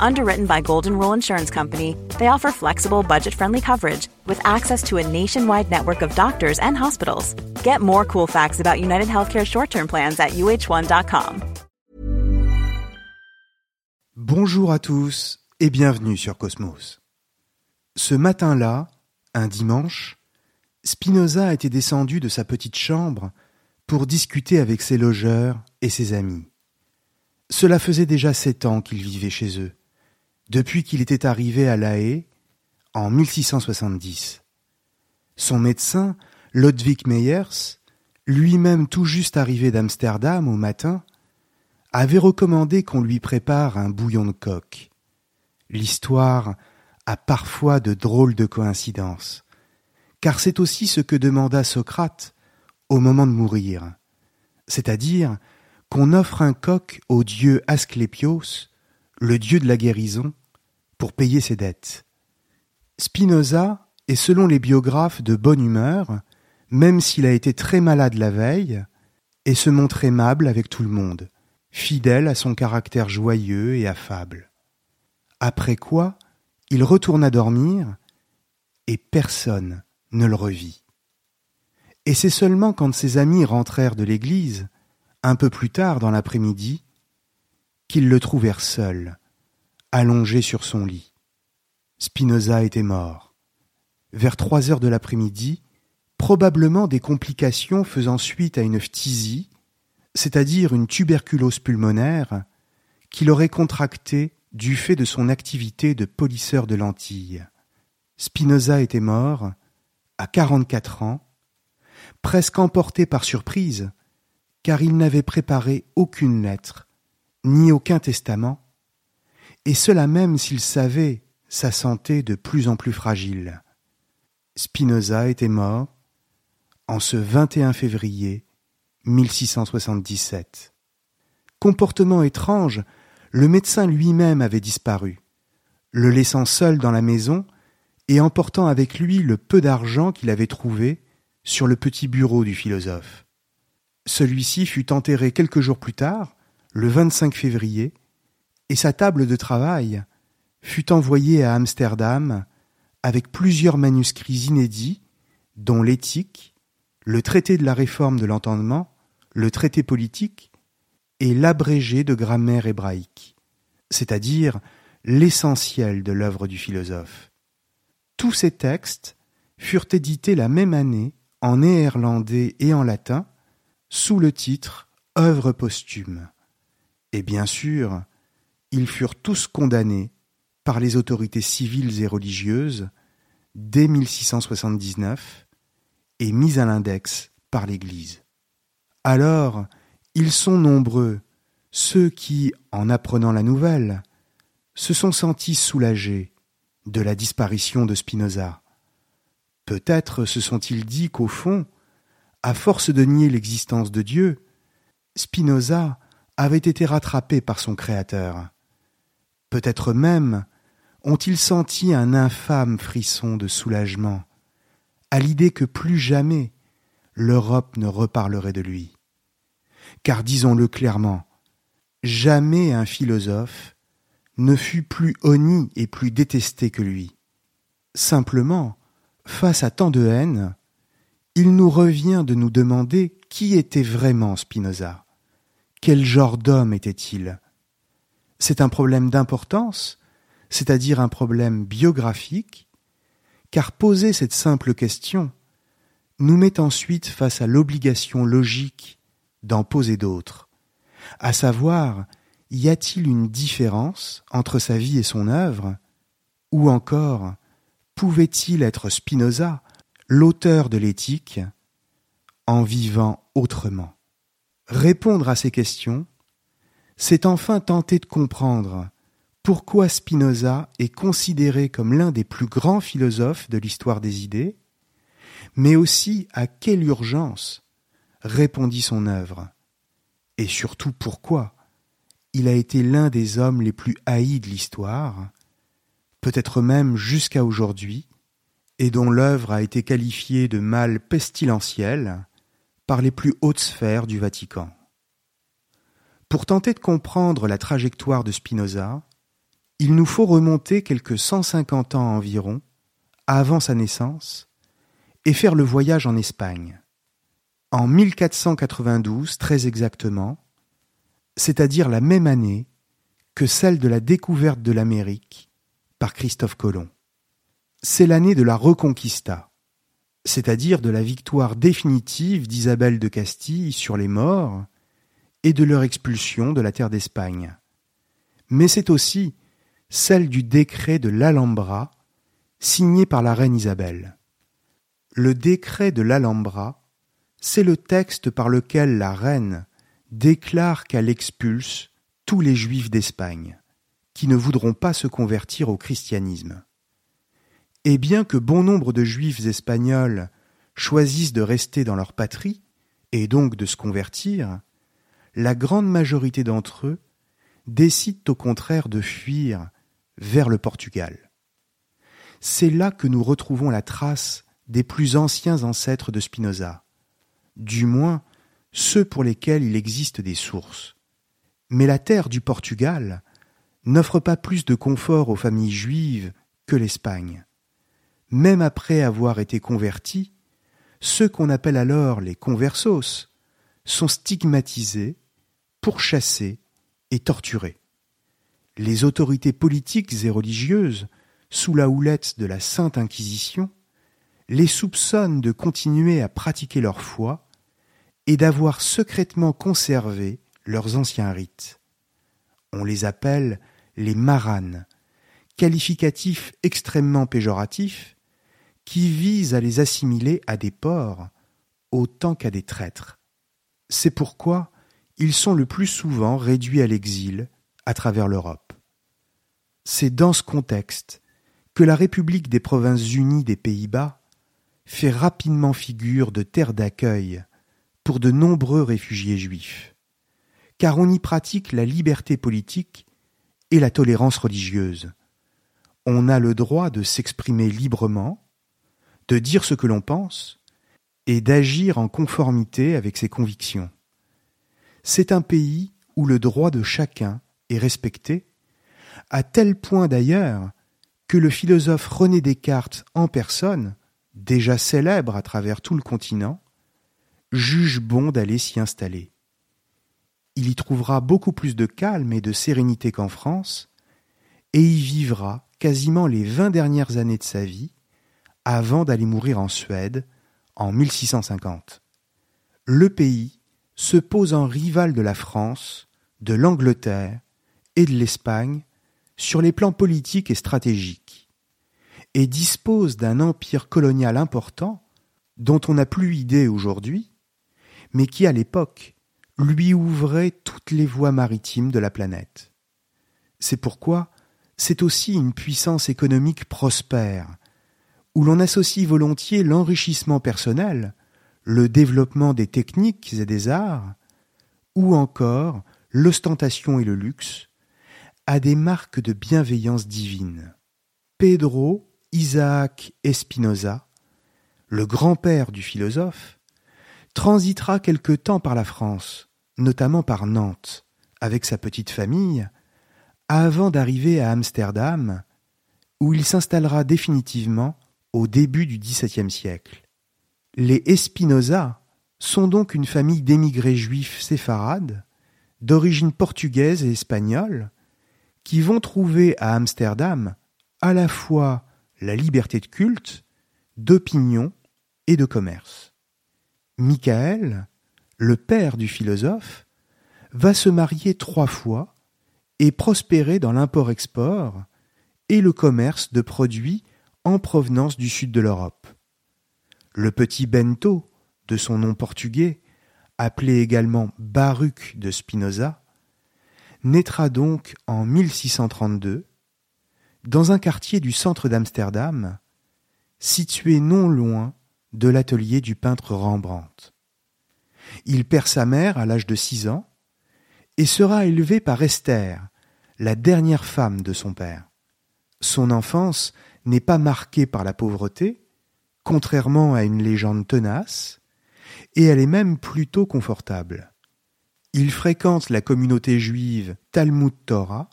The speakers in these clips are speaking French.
Underwritten by Golden Rule Insurance Company, they offer flexible, budget friendly coverage with access to a nationwide network of doctors and hospitals. Get more cool facts about United Healthcare short term plans at uh1.com. Bonjour à tous et bienvenue sur Cosmos. Ce matin-là, un dimanche, Spinoza était descendu de sa petite chambre pour discuter avec ses logeurs et ses amis. Cela faisait déjà sept ans qu'il vivait chez eux depuis qu'il était arrivé à La Haye en 1670. Son médecin, Lodwig Meyers, lui-même tout juste arrivé d'Amsterdam au matin, avait recommandé qu'on lui prépare un bouillon de coq. L'histoire a parfois de drôles de coïncidences, car c'est aussi ce que demanda Socrate au moment de mourir, c'est-à-dire qu'on offre un coq au dieu Asclépios, le dieu de la guérison, pour payer ses dettes. Spinoza est selon les biographes de bonne humeur, même s'il a été très malade la veille, et se montre aimable avec tout le monde, fidèle à son caractère joyeux et affable. Après quoi, il retourna dormir, et personne ne le revit. Et c'est seulement quand ses amis rentrèrent de l'église, un peu plus tard dans l'après-midi, qu'ils le trouvèrent seul, allongé sur son lit. Spinoza était mort. Vers trois heures de l'après-midi, probablement des complications faisant suite à une phtisie, c'est-à-dire une tuberculose pulmonaire, qu'il aurait contractée du fait de son activité de polisseur de lentilles. Spinoza était mort, à quarante-quatre ans, presque emporté par surprise, car il n'avait préparé aucune lettre, ni aucun testament, et cela même s'il savait sa santé de plus en plus fragile. Spinoza était mort en ce 21 février 1677. Comportement étrange, le médecin lui-même avait disparu, le laissant seul dans la maison et emportant avec lui le peu d'argent qu'il avait trouvé sur le petit bureau du philosophe. Celui-ci fut enterré quelques jours plus tard, le 25 février, et sa table de travail fut envoyée à Amsterdam avec plusieurs manuscrits inédits, dont l'éthique, le traité de la réforme de l'entendement, le traité politique et l'abrégé de grammaire hébraïque, c'est-à-dire l'essentiel de l'œuvre du philosophe. Tous ces textes furent édités la même année en néerlandais et en latin sous le titre Œuvre posthume. Et bien sûr, ils furent tous condamnés par les autorités civiles et religieuses dès 1679 et mis à l'index par l'Église. Alors, ils sont nombreux, ceux qui, en apprenant la nouvelle, se sont sentis soulagés de la disparition de Spinoza. Peut-être se sont-ils dit qu'au fond, à force de nier l'existence de Dieu, Spinoza avait été rattrapé par son Créateur. Peut-être même ont-ils senti un infâme frisson de soulagement à l'idée que plus jamais l'Europe ne reparlerait de lui. Car disons-le clairement, jamais un philosophe ne fut plus honni et plus détesté que lui. Simplement, face à tant de haine, il nous revient de nous demander qui était vraiment Spinoza. Quel genre d'homme était-il? C'est un problème d'importance, c'est-à-dire un problème biographique, car poser cette simple question nous met ensuite face à l'obligation logique d'en poser d'autres, à savoir y a-t-il une différence entre sa vie et son œuvre, ou encore pouvait-il être Spinoza, l'auteur de l'éthique, en vivant autrement? Répondre à ces questions, c'est enfin tenter de comprendre pourquoi Spinoza est considéré comme l'un des plus grands philosophes de l'histoire des idées, mais aussi à quelle urgence répondit son œuvre, et surtout pourquoi il a été l'un des hommes les plus haïs de l'histoire, peut-être même jusqu'à aujourd'hui, et dont l'œuvre a été qualifiée de mal pestilentiel les plus hautes sphères du Vatican. Pour tenter de comprendre la trajectoire de Spinoza, il nous faut remonter quelques 150 ans environ, avant sa naissance, et faire le voyage en Espagne. En 1492, très exactement, c'est-à-dire la même année que celle de la découverte de l'Amérique par Christophe Colomb. C'est l'année de la Reconquista, c'est-à-dire de la victoire définitive d'Isabelle de Castille sur les morts et de leur expulsion de la terre d'Espagne. Mais c'est aussi celle du décret de l'Alhambra, signé par la reine Isabelle. Le décret de l'Alhambra, c'est le texte par lequel la reine déclare qu'elle expulse tous les juifs d'Espagne, qui ne voudront pas se convertir au christianisme. Et bien que bon nombre de juifs espagnols choisissent de rester dans leur patrie, et donc de se convertir, la grande majorité d'entre eux décident au contraire de fuir vers le Portugal. C'est là que nous retrouvons la trace des plus anciens ancêtres de Spinoza, du moins ceux pour lesquels il existe des sources. Mais la terre du Portugal n'offre pas plus de confort aux familles juives que l'Espagne. Même après avoir été convertis, ceux qu'on appelle alors les conversos sont stigmatisés, pourchassés et torturés les autorités politiques et religieuses, sous la houlette de la Sainte Inquisition, les soupçonnent de continuer à pratiquer leur foi et d'avoir secrètement conservé leurs anciens rites. On les appelle les maranes, qualificatif extrêmement péjoratif qui vise à les assimiler à des porcs autant qu'à des traîtres. C'est pourquoi ils sont le plus souvent réduits à l'exil à travers l'Europe. C'est dans ce contexte que la République des Provinces unies des Pays-Bas fait rapidement figure de terre d'accueil pour de nombreux réfugiés juifs, car on y pratique la liberté politique et la tolérance religieuse. On a le droit de s'exprimer librement, de dire ce que l'on pense, et d'agir en conformité avec ses convictions. C'est un pays où le droit de chacun et respecté, à tel point d'ailleurs que le philosophe René Descartes en personne, déjà célèbre à travers tout le continent, juge bon d'aller s'y installer. Il y trouvera beaucoup plus de calme et de sérénité qu'en France, et y vivra quasiment les vingt dernières années de sa vie avant d'aller mourir en Suède en 1650. Le pays se pose en rival de la France, de l'Angleterre et de l'Espagne sur les plans politiques et stratégiques, et dispose d'un empire colonial important dont on n'a plus idée aujourd'hui, mais qui à l'époque lui ouvrait toutes les voies maritimes de la planète. C'est pourquoi c'est aussi une puissance économique prospère, où l'on associe volontiers l'enrichissement personnel, le développement des techniques et des arts, ou encore l'ostentation et le luxe, à des marques de bienveillance divine. Pedro Isaac Espinosa, le grand-père du philosophe, transitera quelque temps par la France, notamment par Nantes, avec sa petite famille, avant d'arriver à Amsterdam, où il s'installera définitivement au début du XVIIe siècle. Les Espinosa sont donc une famille d'émigrés juifs séfarades, d'origine portugaise et espagnole, qui vont trouver à Amsterdam à la fois la liberté de culte, d'opinion et de commerce. Michael, le père du philosophe, va se marier trois fois et prospérer dans l'import-export et le commerce de produits en provenance du sud de l'Europe. Le petit Bento, de son nom portugais, appelé également Baruch de Spinoza, naîtra donc en 1632 dans un quartier du centre d'Amsterdam, situé non loin de l'atelier du peintre Rembrandt. Il perd sa mère à l'âge de six ans et sera élevé par Esther, la dernière femme de son père. Son enfance n'est pas marquée par la pauvreté, contrairement à une légende tenace, et elle est même plutôt confortable. Il fréquente la communauté juive Talmud Torah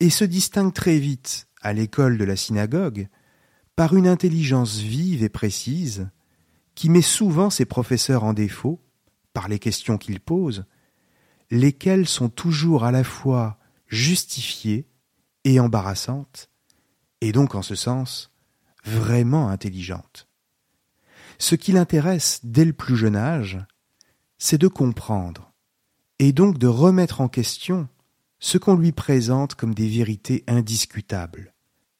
et se distingue très vite à l'école de la synagogue par une intelligence vive et précise qui met souvent ses professeurs en défaut par les questions qu'il pose, lesquelles sont toujours à la fois justifiées et embarrassantes, et donc en ce sens vraiment intelligentes. Ce qui l'intéresse dès le plus jeune âge, c'est de comprendre et donc de remettre en question ce qu'on lui présente comme des vérités indiscutables,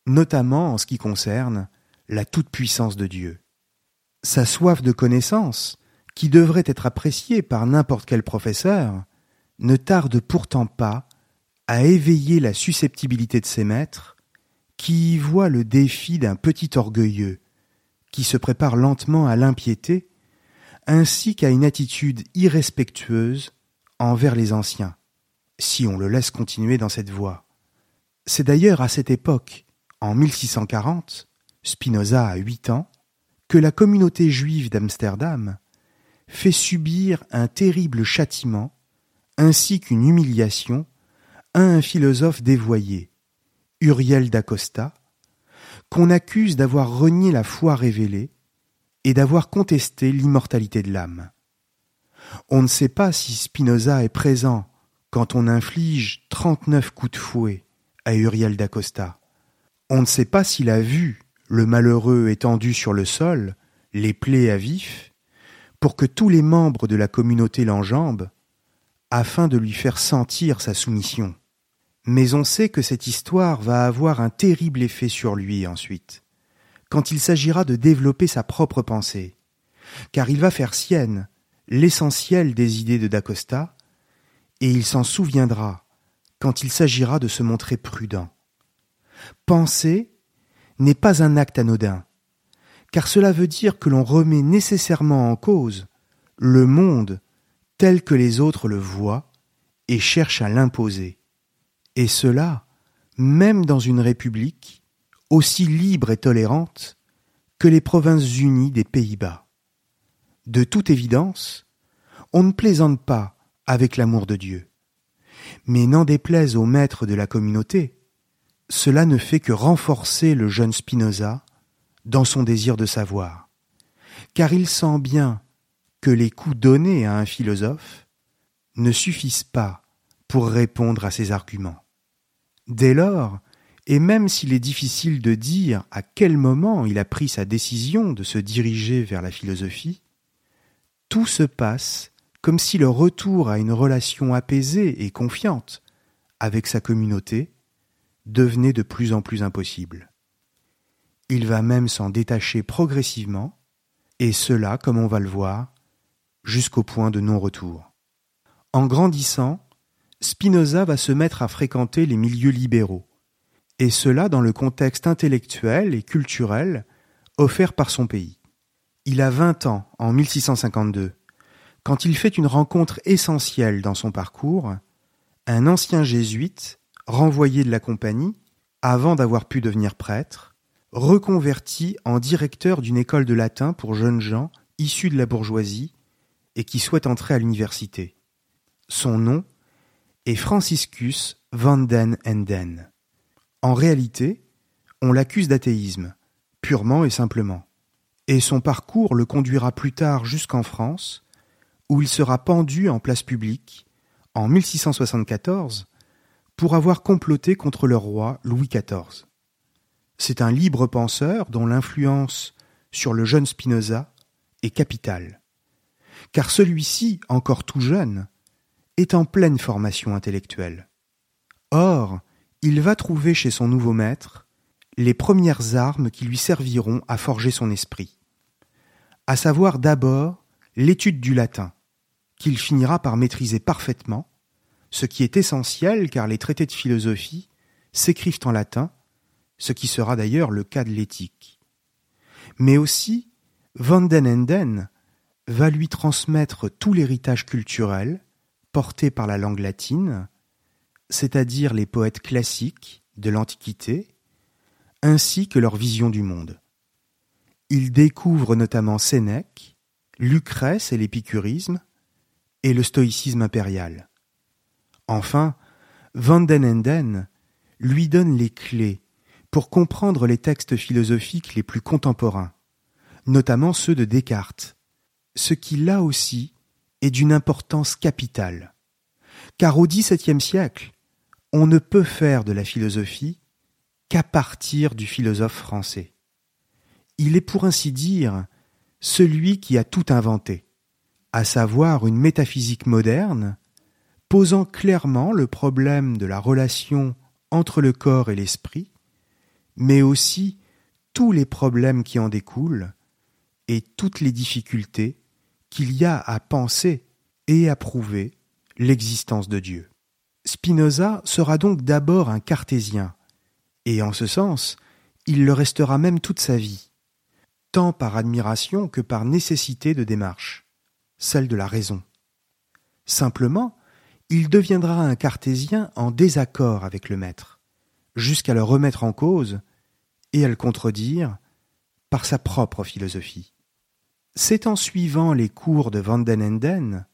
notamment en ce qui concerne la toute-puissance de Dieu. Sa soif de connaissance, qui devrait être appréciée par n'importe quel professeur, ne tarde pourtant pas à éveiller la susceptibilité de ses maîtres, qui y voient le défi d'un petit orgueilleux, qui se prépare lentement à l'impiété, ainsi qu'à une attitude irrespectueuse envers les anciens, si on le laisse continuer dans cette voie. C'est d'ailleurs à cette époque, en 1640, Spinoza a huit ans, que la communauté juive d'Amsterdam fait subir un terrible châtiment ainsi qu'une humiliation à un philosophe dévoyé, Uriel d'Acosta, qu'on accuse d'avoir renié la foi révélée et d'avoir contesté l'immortalité de l'âme. On ne sait pas si Spinoza est présent quand on inflige trente-neuf coups de fouet à Uriel d'Acosta. On ne sait pas s'il a vu le malheureux étendu sur le sol, les plaies à vif, pour que tous les membres de la communauté l'enjambent, afin de lui faire sentir sa soumission. Mais on sait que cette histoire va avoir un terrible effet sur lui ensuite, quand il s'agira de développer sa propre pensée, car il va faire sienne l'essentiel des idées de D'Acosta, et il s'en souviendra quand il s'agira de se montrer prudent. Penser n'est pas un acte anodin, car cela veut dire que l'on remet nécessairement en cause le monde tel que les autres le voient et cherchent à l'imposer. Et cela, même dans une république aussi libre et tolérante que les provinces unies des Pays-Bas. De toute évidence, on ne plaisante pas avec l'amour de Dieu. Mais n'en déplaise au maître de la communauté, cela ne fait que renforcer le jeune Spinoza dans son désir de savoir, car il sent bien que les coups donnés à un philosophe ne suffisent pas pour répondre à ses arguments. Dès lors, et même s'il est difficile de dire à quel moment il a pris sa décision de se diriger vers la philosophie, tout se passe comme si le retour à une relation apaisée et confiante avec sa communauté devenait de plus en plus impossible. Il va même s'en détacher progressivement, et cela, comme on va le voir, jusqu'au point de non-retour. En grandissant, Spinoza va se mettre à fréquenter les milieux libéraux, et cela dans le contexte intellectuel et culturel offert par son pays. Il a vingt ans en 1652, quand il fait une rencontre essentielle dans son parcours, un ancien jésuite, renvoyé de la compagnie, avant d'avoir pu devenir prêtre, reconverti en directeur d'une école de latin pour jeunes gens issus de la bourgeoisie et qui souhaitent entrer à l'université. Son nom est Franciscus van den Enden. En réalité, on l'accuse d'athéisme, purement et simplement et son parcours le conduira plus tard jusqu'en France, où il sera pendu en place publique en 1674 pour avoir comploté contre le roi Louis XIV. C'est un libre penseur dont l'influence sur le jeune Spinoza est capitale, car celui-ci, encore tout jeune, est en pleine formation intellectuelle. Or, il va trouver chez son nouveau maître les premières armes qui lui serviront à forger son esprit, à savoir d'abord l'étude du latin, qu'il finira par maîtriser parfaitement, ce qui est essentiel car les traités de philosophie s'écrivent en latin, ce qui sera d'ailleurs le cas de l'éthique. Mais aussi, Van den Enden va lui transmettre tout l'héritage culturel porté par la langue latine, c'est-à-dire les poètes classiques de l'Antiquité, ainsi que leur vision du monde. Il découvre notamment Sénèque, Lucrèce et l'épicurisme, et le stoïcisme impérial. Enfin, Van den Enden lui donne les clés pour comprendre les textes philosophiques les plus contemporains, notamment ceux de Descartes, ce qui là aussi est d'une importance capitale. Car au XVIIe siècle, on ne peut faire de la philosophie qu'à partir du philosophe français. Il est pour ainsi dire celui qui a tout inventé, à savoir une métaphysique moderne, posant clairement le problème de la relation entre le corps et l'esprit, mais aussi tous les problèmes qui en découlent et toutes les difficultés qu'il y a à penser et à prouver l'existence de Dieu. Spinoza sera donc d'abord un cartésien, et en ce sens, il le restera même toute sa vie, tant par admiration que par nécessité de démarche, celle de la raison. Simplement, il deviendra un cartésien en désaccord avec le maître, jusqu'à le remettre en cause et à le contredire par sa propre philosophie. C'est en suivant les cours de Van den Enden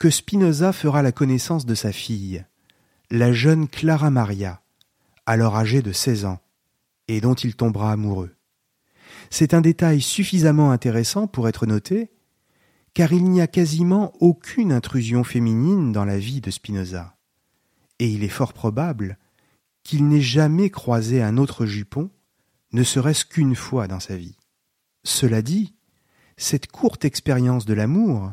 que Spinoza fera la connaissance de sa fille, la jeune Clara Maria, alors âgée de seize ans, et dont il tombera amoureux. C'est un détail suffisamment intéressant pour être noté, car il n'y a quasiment aucune intrusion féminine dans la vie de Spinoza, et il est fort probable qu'il n'ait jamais croisé un autre jupon, ne serait-ce qu'une fois dans sa vie. Cela dit, cette courte expérience de l'amour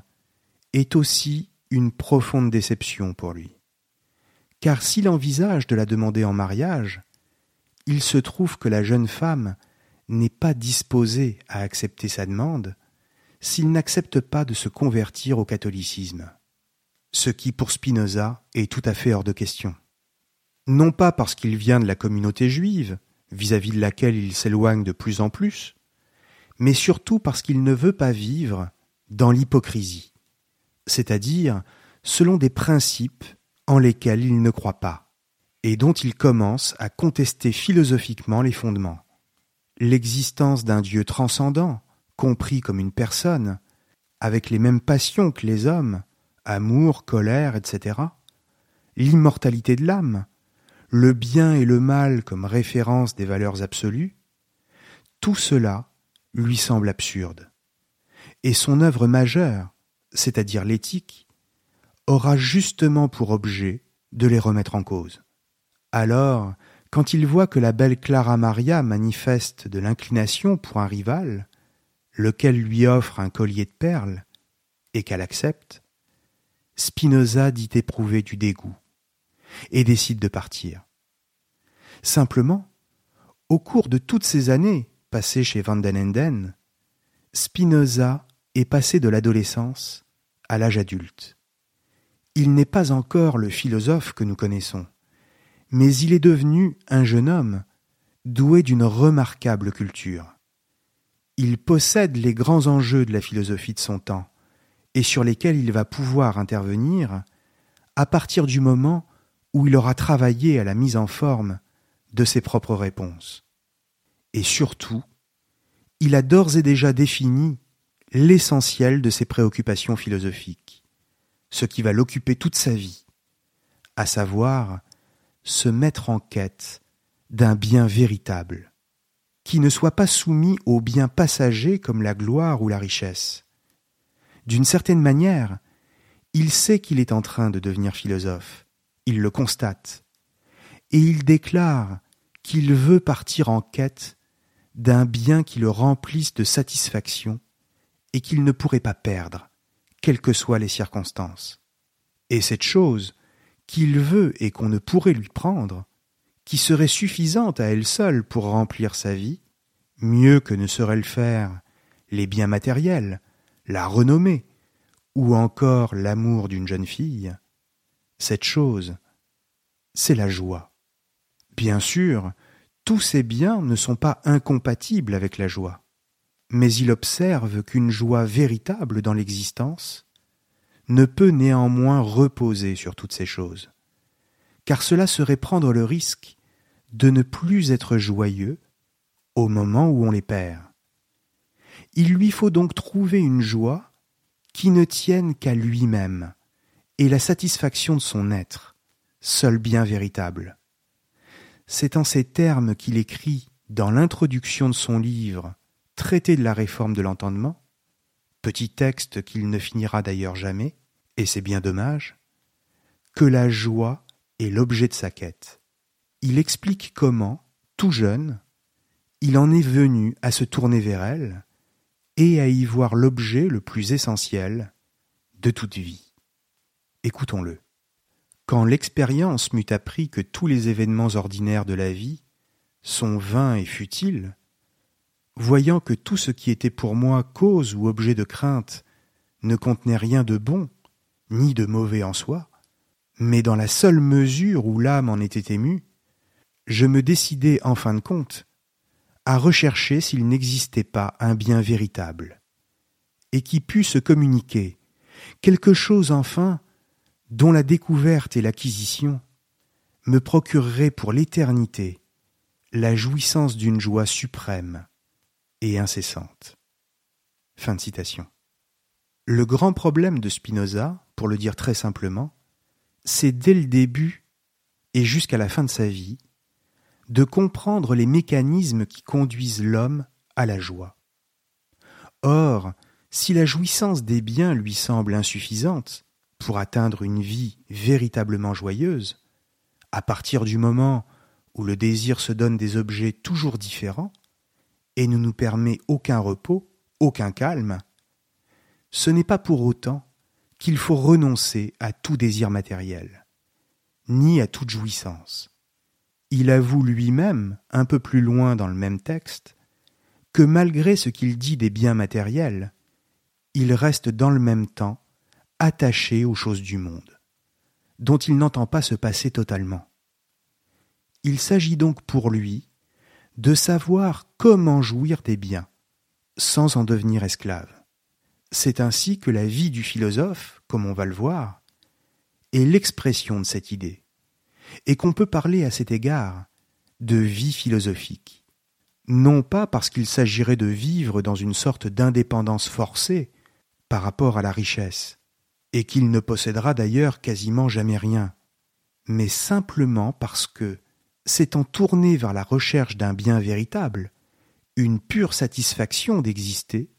est aussi une profonde déception pour lui. Car s'il envisage de la demander en mariage, il se trouve que la jeune femme n'est pas disposée à accepter sa demande s'il n'accepte pas de se convertir au catholicisme, ce qui pour Spinoza est tout à fait hors de question. Non pas parce qu'il vient de la communauté juive, vis-à-vis -vis de laquelle il s'éloigne de plus en plus, mais surtout parce qu'il ne veut pas vivre dans l'hypocrisie, c'est-à-dire selon des principes en lesquels il ne croit pas, et dont il commence à contester philosophiquement les fondements. L'existence d'un Dieu transcendant, compris comme une personne, avec les mêmes passions que les hommes, amour, colère, etc., l'immortalité de l'âme, le bien et le mal comme référence des valeurs absolues, tout cela lui semble absurde. Et son œuvre majeure, c'est-à-dire l'éthique, aura justement pour objet de les remettre en cause. Alors, quand il voit que la belle Clara Maria manifeste de l'inclination pour un rival, lequel lui offre un collier de perles, et qu'elle accepte, Spinoza dit éprouver du dégoût, et décide de partir. Simplement, au cours de toutes ces années passé chez Van den Enden, Spinoza est passé de l'adolescence à l'âge adulte. Il n'est pas encore le philosophe que nous connaissons, mais il est devenu un jeune homme doué d'une remarquable culture. Il possède les grands enjeux de la philosophie de son temps, et sur lesquels il va pouvoir intervenir à partir du moment où il aura travaillé à la mise en forme de ses propres réponses et surtout, il a d'ores et déjà défini l'essentiel de ses préoccupations philosophiques, ce qui va l'occuper toute sa vie, à savoir se mettre en quête d'un bien véritable, qui ne soit pas soumis aux biens passagers comme la gloire ou la richesse. D'une certaine manière, il sait qu'il est en train de devenir philosophe, il le constate, et il déclare qu'il veut partir en quête d'un bien qui le remplisse de satisfaction et qu'il ne pourrait pas perdre, quelles que soient les circonstances. Et cette chose qu'il veut et qu'on ne pourrait lui prendre, qui serait suffisante à elle seule pour remplir sa vie, mieux que ne saurait le faire les biens matériels, la renommée, ou encore l'amour d'une jeune fille, cette chose, c'est la joie. Bien sûr, tous ces biens ne sont pas incompatibles avec la joie, mais il observe qu'une joie véritable dans l'existence ne peut néanmoins reposer sur toutes ces choses, car cela serait prendre le risque de ne plus être joyeux au moment où on les perd. Il lui faut donc trouver une joie qui ne tienne qu'à lui-même et la satisfaction de son être, seul bien véritable. C'est en ces termes qu'il écrit dans l'introduction de son livre Traité de la réforme de l'entendement, petit texte qu'il ne finira d'ailleurs jamais, et c'est bien dommage, que la joie est l'objet de sa quête. Il explique comment, tout jeune, il en est venu à se tourner vers elle et à y voir l'objet le plus essentiel de toute vie. Écoutons-le. Quand l'expérience m'eut appris que tous les événements ordinaires de la vie sont vains et futiles, voyant que tout ce qui était pour moi cause ou objet de crainte ne contenait rien de bon, ni de mauvais en soi, mais dans la seule mesure où l'âme en était émue, je me décidai en fin de compte à rechercher s'il n'existait pas un bien véritable, et qui pût se communiquer, quelque chose enfin dont la découverte et l'acquisition me procureraient pour l'éternité la jouissance d'une joie suprême et incessante. Le grand problème de Spinoza, pour le dire très simplement, c'est dès le début et jusqu'à la fin de sa vie de comprendre les mécanismes qui conduisent l'homme à la joie. Or, si la jouissance des biens lui semble insuffisante, pour atteindre une vie véritablement joyeuse, à partir du moment où le désir se donne des objets toujours différents et ne nous permet aucun repos, aucun calme, ce n'est pas pour autant qu'il faut renoncer à tout désir matériel, ni à toute jouissance. Il avoue lui-même, un peu plus loin dans le même texte, que malgré ce qu'il dit des biens matériels, il reste dans le même temps attaché aux choses du monde, dont il n'entend pas se passer totalement. Il s'agit donc pour lui de savoir comment jouir des biens, sans en devenir esclave. C'est ainsi que la vie du philosophe, comme on va le voir, est l'expression de cette idée, et qu'on peut parler à cet égard de vie philosophique. Non pas parce qu'il s'agirait de vivre dans une sorte d'indépendance forcée par rapport à la richesse, et qu'il ne possédera d'ailleurs quasiment jamais rien, mais simplement parce que, s'étant tourné vers la recherche d'un bien véritable, une pure satisfaction d'exister,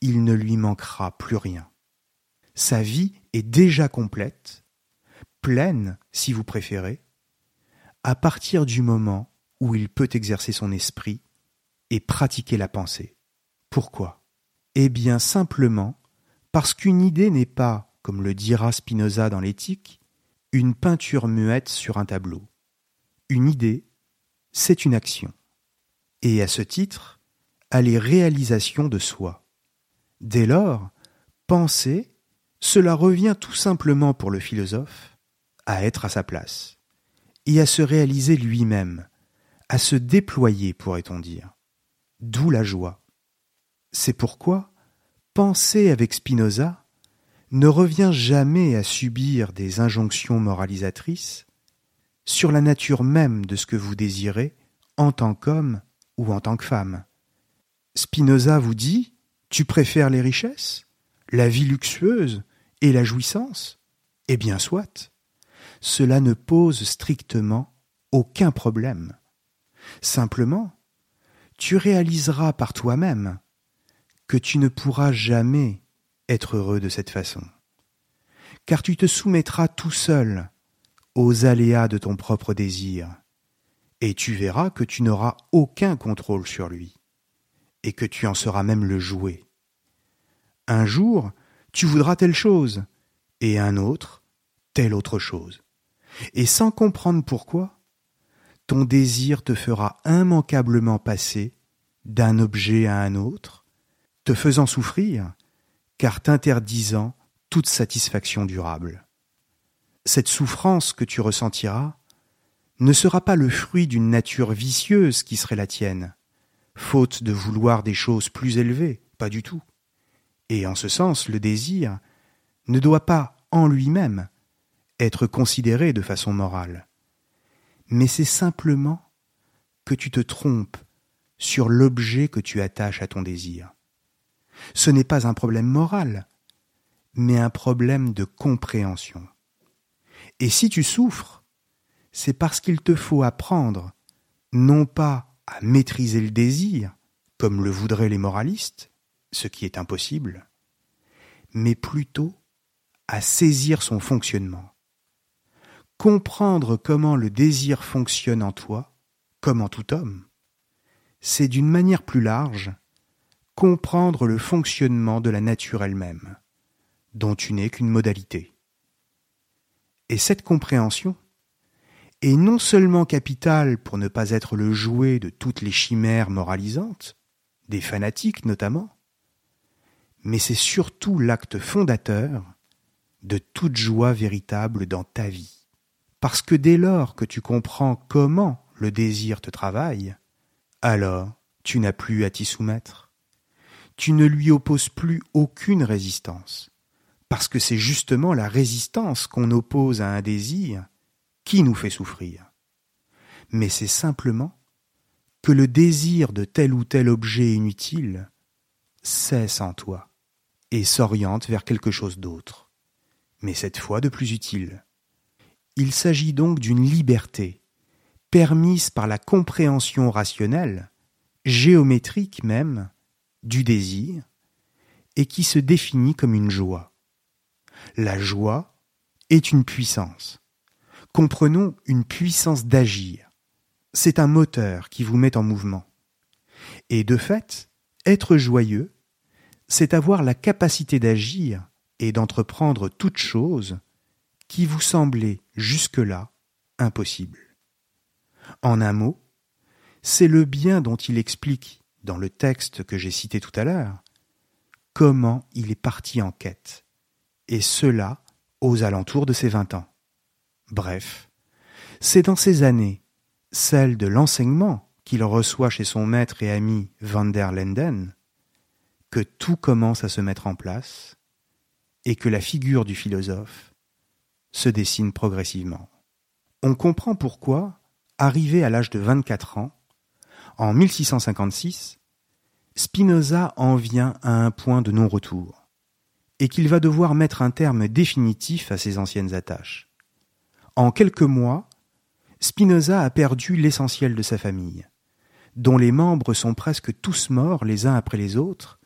il ne lui manquera plus rien. Sa vie est déjà complète, pleine si vous préférez, à partir du moment où il peut exercer son esprit et pratiquer la pensée. Pourquoi? Eh bien simplement parce qu'une idée n'est pas, comme le dira Spinoza dans l'éthique, une peinture muette sur un tableau. Une idée, c'est une action. Et à ce titre, elle est réalisation de soi. Dès lors, penser, cela revient tout simplement pour le philosophe à être à sa place, et à se réaliser lui-même, à se déployer, pourrait-on dire. D'où la joie. C'est pourquoi, penser avec Spinoza ne revient jamais à subir des injonctions moralisatrices sur la nature même de ce que vous désirez en tant qu'homme ou en tant que femme. Spinoza vous dit Tu préfères les richesses, la vie luxueuse et la jouissance? Eh bien, soit. Cela ne pose strictement aucun problème. Simplement, tu réaliseras par toi-même que tu ne pourras jamais être heureux de cette façon, car tu te soumettras tout seul aux aléas de ton propre désir, et tu verras que tu n'auras aucun contrôle sur lui, et que tu en seras même le jouet. Un jour, tu voudras telle chose, et un autre, telle autre chose. Et sans comprendre pourquoi, ton désir te fera immanquablement passer d'un objet à un autre, te faisant souffrir, car t'interdisant toute satisfaction durable. Cette souffrance que tu ressentiras ne sera pas le fruit d'une nature vicieuse qui serait la tienne, faute de vouloir des choses plus élevées, pas du tout. Et en ce sens, le désir ne doit pas, en lui-même, être considéré de façon morale. Mais c'est simplement que tu te trompes sur l'objet que tu attaches à ton désir. Ce n'est pas un problème moral, mais un problème de compréhension. Et si tu souffres, c'est parce qu'il te faut apprendre non pas à maîtriser le désir, comme le voudraient les moralistes, ce qui est impossible, mais plutôt à saisir son fonctionnement. Comprendre comment le désir fonctionne en toi, comme en tout homme, c'est d'une manière plus large comprendre le fonctionnement de la nature elle-même, dont tu n'es qu'une modalité. Et cette compréhension est non seulement capitale pour ne pas être le jouet de toutes les chimères moralisantes, des fanatiques notamment, mais c'est surtout l'acte fondateur de toute joie véritable dans ta vie. Parce que dès lors que tu comprends comment le désir te travaille, alors tu n'as plus à t'y soumettre tu ne lui opposes plus aucune résistance, parce que c'est justement la résistance qu'on oppose à un désir qui nous fait souffrir. Mais c'est simplement que le désir de tel ou tel objet inutile cesse en toi et s'oriente vers quelque chose d'autre, mais cette fois de plus utile. Il s'agit donc d'une liberté, permise par la compréhension rationnelle, géométrique même, du désir, et qui se définit comme une joie. La joie est une puissance. Comprenons une puissance d'agir. C'est un moteur qui vous met en mouvement. Et de fait, être joyeux, c'est avoir la capacité d'agir et d'entreprendre toute chose qui vous semblait jusque-là impossible. En un mot, c'est le bien dont il explique dans le texte que j'ai cité tout à l'heure, comment il est parti en quête, et cela aux alentours de ses vingt ans. Bref, c'est dans ces années, celles de l'enseignement qu'il reçoit chez son maître et ami van der Lenden, que tout commence à se mettre en place, et que la figure du philosophe se dessine progressivement. On comprend pourquoi, arrivé à l'âge de vingt-quatre ans, en 1656, Spinoza en vient à un point de non-retour, et qu'il va devoir mettre un terme définitif à ses anciennes attaches. En quelques mois, Spinoza a perdu l'essentiel de sa famille, dont les membres sont presque tous morts les uns après les autres,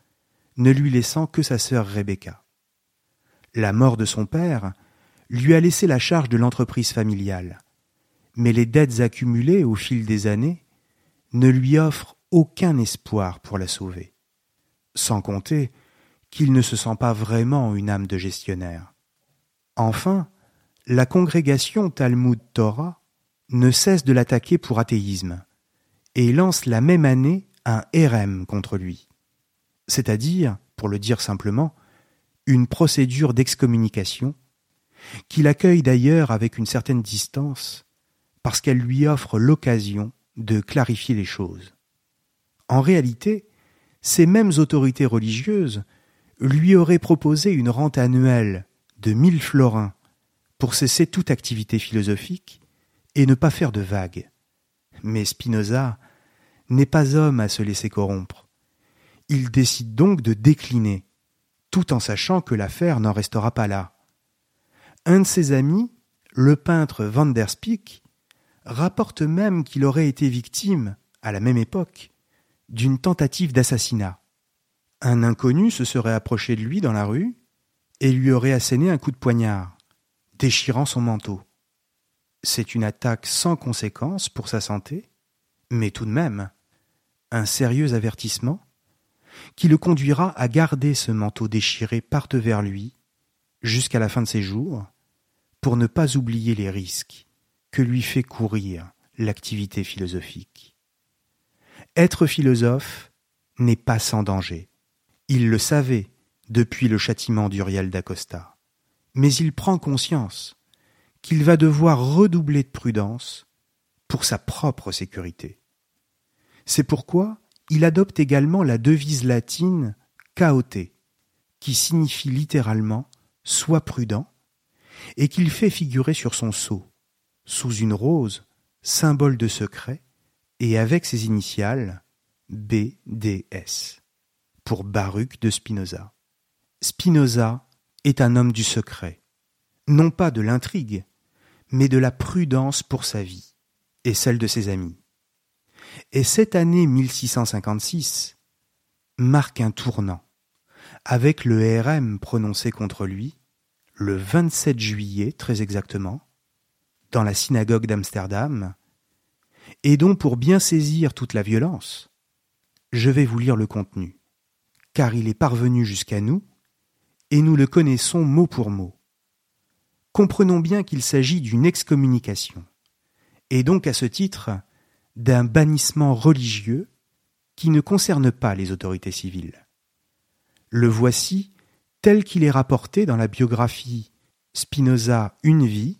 ne lui laissant que sa sœur Rebecca. La mort de son père lui a laissé la charge de l'entreprise familiale, mais les dettes accumulées au fil des années ne lui offrent aucun espoir pour la sauver. Sans compter qu'il ne se sent pas vraiment une âme de gestionnaire. Enfin, la congrégation Talmud Torah ne cesse de l'attaquer pour athéisme et lance la même année un RM contre lui, c'est-à-dire, pour le dire simplement, une procédure d'excommunication qu'il accueille d'ailleurs avec une certaine distance parce qu'elle lui offre l'occasion de clarifier les choses. En réalité, ces mêmes autorités religieuses lui auraient proposé une rente annuelle de mille florins pour cesser toute activité philosophique et ne pas faire de vagues. Mais Spinoza n'est pas homme à se laisser corrompre. Il décide donc de décliner, tout en sachant que l'affaire n'en restera pas là. Un de ses amis, le peintre Van der rapporte même qu'il aurait été victime, à la même époque, d'une tentative d'assassinat. Un inconnu se serait approché de lui dans la rue et lui aurait asséné un coup de poignard, déchirant son manteau. c'est une attaque sans conséquence pour sa santé, mais tout de même un sérieux avertissement qui le conduira à garder ce manteau déchiré par devers lui jusqu'à la fin de ses jours, pour ne pas oublier les risques que lui fait courir l'activité philosophique. Être philosophe n'est pas sans danger. Il le savait depuis le châtiment d'Uriel d'Acosta. Mais il prend conscience qu'il va devoir redoubler de prudence pour sa propre sécurité. C'est pourquoi il adopte également la devise latine caote, qui signifie littéralement sois prudent, et qu'il fait figurer sur son sceau, sous une rose, symbole de secret, et avec ses initiales BDS, pour Baruch de Spinoza. Spinoza est un homme du secret, non pas de l'intrigue, mais de la prudence pour sa vie et celle de ses amis. Et cette année 1656 marque un tournant, avec le RM prononcé contre lui le 27 juillet très exactement, dans la synagogue d'Amsterdam, et dont pour bien saisir toute la violence, je vais vous lire le contenu, car il est parvenu jusqu'à nous, et nous le connaissons mot pour mot. Comprenons bien qu'il s'agit d'une excommunication, et donc à ce titre d'un bannissement religieux qui ne concerne pas les autorités civiles. Le voici tel qu'il est rapporté dans la biographie Spinoza Une vie.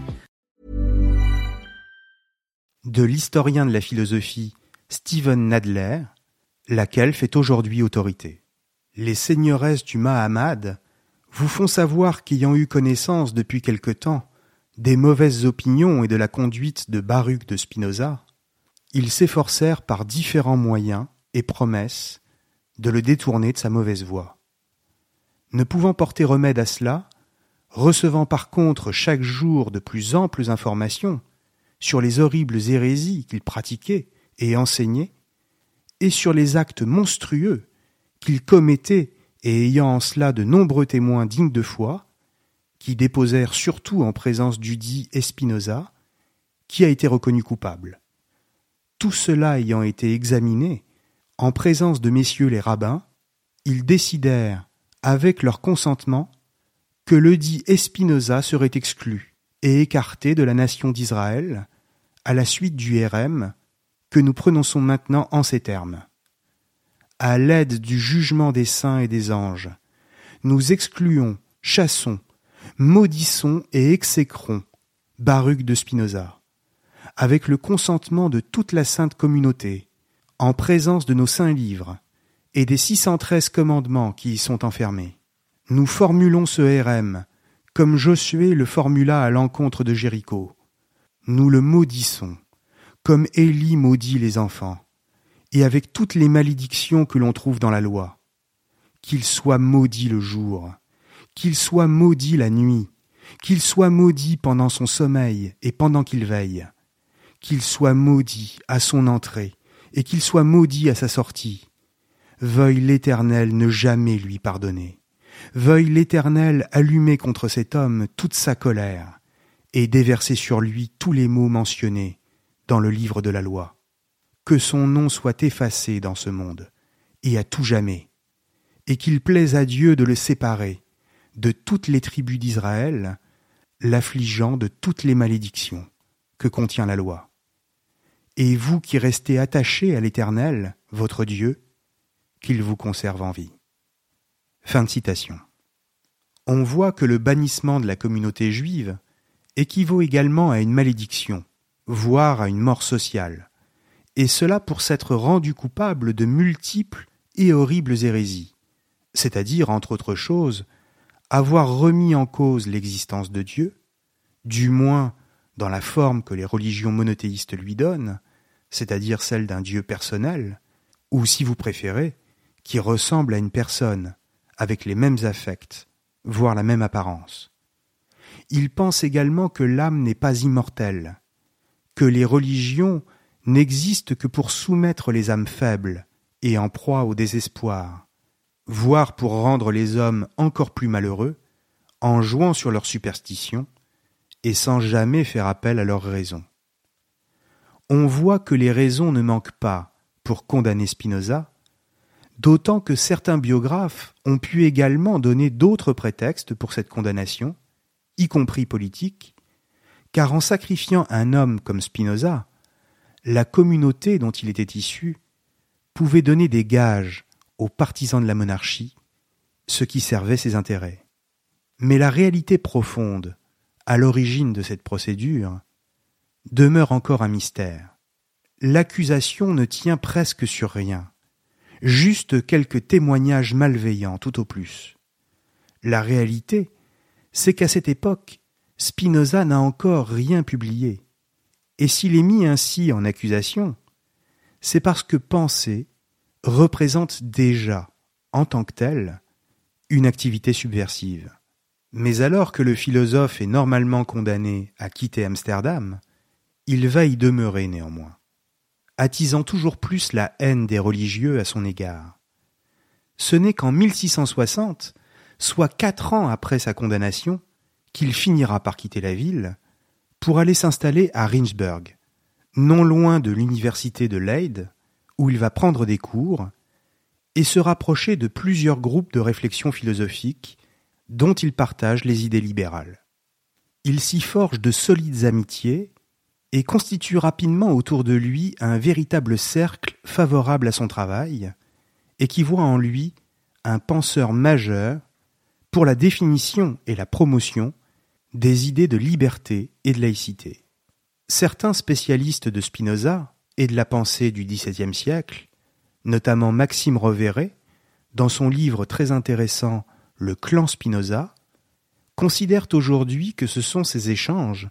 De l'historien de la philosophie Stephen Nadler, laquelle fait aujourd'hui autorité. Les seigneuresses du Mahamad vous font savoir qu'ayant eu connaissance depuis quelque temps des mauvaises opinions et de la conduite de Baruch de Spinoza, ils s'efforcèrent par différents moyens et promesses de le détourner de sa mauvaise voie. Ne pouvant porter remède à cela, recevant par contre chaque jour de plus amples informations sur les horribles hérésies qu'il pratiquait et enseignait, et sur les actes monstrueux qu'il commettait et ayant en cela de nombreux témoins dignes de foi, qui déposèrent surtout en présence du dit Espinosa, qui a été reconnu coupable. Tout cela ayant été examiné, en présence de messieurs les rabbins, ils décidèrent, avec leur consentement, que le dit Espinosa serait exclu et écarté de la nation d'Israël, à la suite du RM, que nous prononçons maintenant en ces termes. À l'aide du jugement des saints et des anges, nous excluons, chassons, maudissons et exécrons Baruch de Spinoza, avec le consentement de toute la sainte communauté, en présence de nos saints livres et des 613 commandements qui y sont enfermés. Nous formulons ce RM, comme Josué le formula à l'encontre de Jéricho. Nous le maudissons, comme Élie maudit les enfants, et avec toutes les malédictions que l'on trouve dans la loi. Qu'il soit maudit le jour, qu'il soit maudit la nuit, qu'il soit maudit pendant son sommeil et pendant qu'il veille, qu'il soit maudit à son entrée et qu'il soit maudit à sa sortie. Veuille l'Éternel ne jamais lui pardonner. Veuille l'Éternel allumer contre cet homme toute sa colère et déverser sur lui tous les mots mentionnés dans le livre de la loi. Que son nom soit effacé dans ce monde et à tout jamais, et qu'il plaise à Dieu de le séparer de toutes les tribus d'Israël, l'affligeant de toutes les malédictions que contient la loi. Et vous qui restez attachés à l'Éternel, votre Dieu, qu'il vous conserve en vie. Fin citation. On voit que le bannissement de la communauté juive équivaut également à une malédiction, voire à une mort sociale, et cela pour s'être rendu coupable de multiples et horribles hérésies, c'est-à-dire, entre autres choses, avoir remis en cause l'existence de Dieu, du moins dans la forme que les religions monothéistes lui donnent, c'est-à-dire celle d'un Dieu personnel, ou si vous préférez, qui ressemble à une personne, avec les mêmes affects, voire la même apparence. Il pense également que l'âme n'est pas immortelle, que les religions n'existent que pour soumettre les âmes faibles et en proie au désespoir, voire pour rendre les hommes encore plus malheureux, en jouant sur leur superstition, et sans jamais faire appel à leurs raisons. On voit que les raisons ne manquent pas pour condamner Spinoza, d'autant que certains biographes ont pu également donner d'autres prétextes pour cette condamnation, y compris politiques, car en sacrifiant un homme comme Spinoza, la communauté dont il était issu pouvait donner des gages aux partisans de la monarchie, ce qui servait ses intérêts. Mais la réalité profonde, à l'origine de cette procédure, demeure encore un mystère. L'accusation ne tient presque sur rien, juste quelques témoignages malveillants tout au plus. La réalité, c'est qu'à cette époque, Spinoza n'a encore rien publié, et s'il est mis ainsi en accusation, c'est parce que penser représente déjà, en tant que tel, une activité subversive. Mais alors que le philosophe est normalement condamné à quitter Amsterdam, il va y demeurer néanmoins, attisant toujours plus la haine des religieux à son égard. Ce n'est qu'en 1660, soit quatre ans après sa condamnation, qu'il finira par quitter la ville pour aller s'installer à Ringsburg, non loin de l'université de Leyde, où il va prendre des cours et se rapprocher de plusieurs groupes de réflexion philosophique dont il partage les idées libérales. Il s'y forge de solides amitiés et constitue rapidement autour de lui un véritable cercle favorable à son travail et qui voit en lui un penseur majeur pour la définition et la promotion des idées de liberté et de laïcité. Certains spécialistes de Spinoza et de la pensée du XVIIe siècle, notamment Maxime Reveré, dans son livre très intéressant Le clan Spinoza, considèrent aujourd'hui que ce sont ces échanges